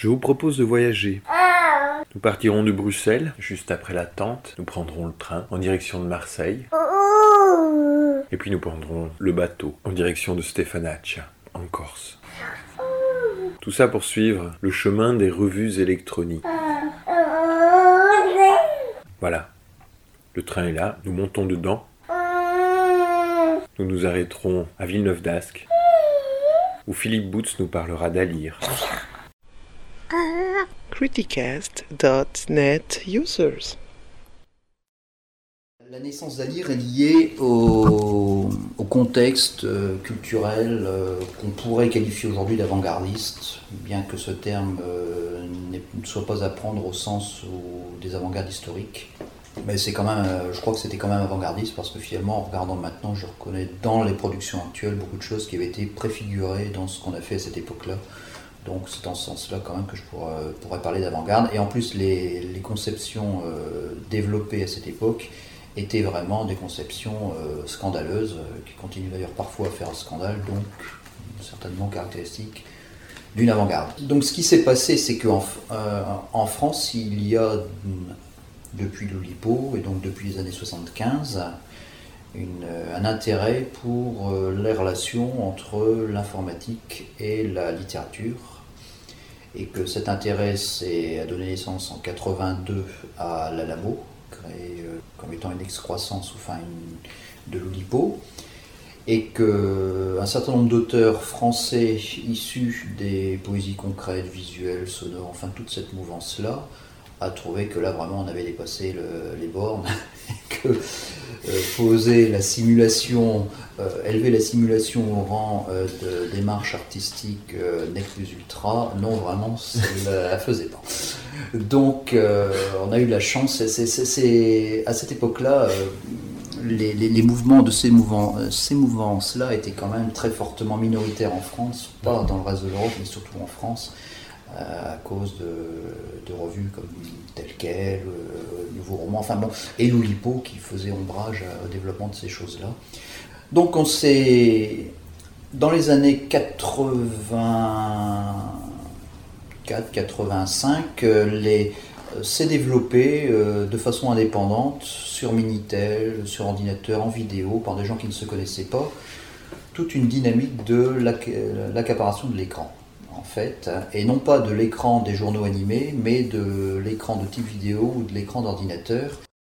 Je vous propose de voyager. Nous partirons de Bruxelles, juste après la tente. Nous prendrons le train en direction de Marseille. Et puis nous prendrons le bateau en direction de Stefanaccia, en Corse. Tout ça pour suivre le chemin des revues électroniques. Voilà. Le train est là, nous montons dedans. Nous nous arrêterons à Villeneuve d'Ascq, où Philippe Boots nous parlera d'Alire. Criticast.net users. La naissance d'Alire est liée au, contexte euh, culturel euh, qu'on pourrait qualifier aujourd'hui d'avant-gardiste, bien que ce terme euh, ne soit pas à prendre au sens des avant-gardes historiques. Mais c'est quand même, je crois que c'était quand même avant-gardiste parce que finalement, en regardant maintenant, je reconnais dans les productions actuelles beaucoup de choses qui avaient été préfigurées dans ce qu'on a fait à cette époque-là. Donc c'est dans ce sens-là quand même que je pourrais, parler d'avant-garde. Et en plus, les, conceptions euh, développées à cette époque étaient vraiment des conceptions euh, scandaleuses, euh, qui continuent d'ailleurs parfois à faire scandale, donc certainement caractéristiques d'une avant-garde. Donc ce qui s'est passé, c'est qu'en en France, il y a, depuis l'Oulipo, et donc depuis les années 75, euh, un intérêt pour euh, les relations entre l'informatique et la littérature. Et que cet intérêt a donné naissance en 82 à l'Alamo, créé euh, comme étant une excroissance enfin de l'Oulipo. Et qu'un certain nombre d'auteurs français issus des poésies concrètes, visuelles, sonores, enfin toute cette mouvance-là, a trouvé que là vraiment on avait dépassé le- les bornes, que poser la simulation, euh, élever la simulation au rang euh, de démarche artistique euh, nec plus ultra, non vraiment, ça ne la faisait pas. Donc euh, on a eu la chance, c'est- à cette époque-là, euh, les, les- les mouvements de ces, mouvements, euh, ces mouvances-là étaient quand même très fortement minoritaires en France, pas dans le reste de l'Europe, mais surtout en France, euh, à cause de, de revues comme Tel Quel, euh, Nouveau Roman, enfin et l'Oulipo qui faisait ombrage au développement de ces choses-là. Donc on s'est, dans les années 84-85, les euh, s'est développé euh, de façon indépendante sur Minitel, sur ordinateur, en vidéo, par des gens qui ne se connaissaient pas, toute une dynamique de l'acc- l'accaparation de l'écran, en fait, et non pas de l'écran des journaux animés, mais de l'écran de type vidéo ou de l'écran d'ordinateur.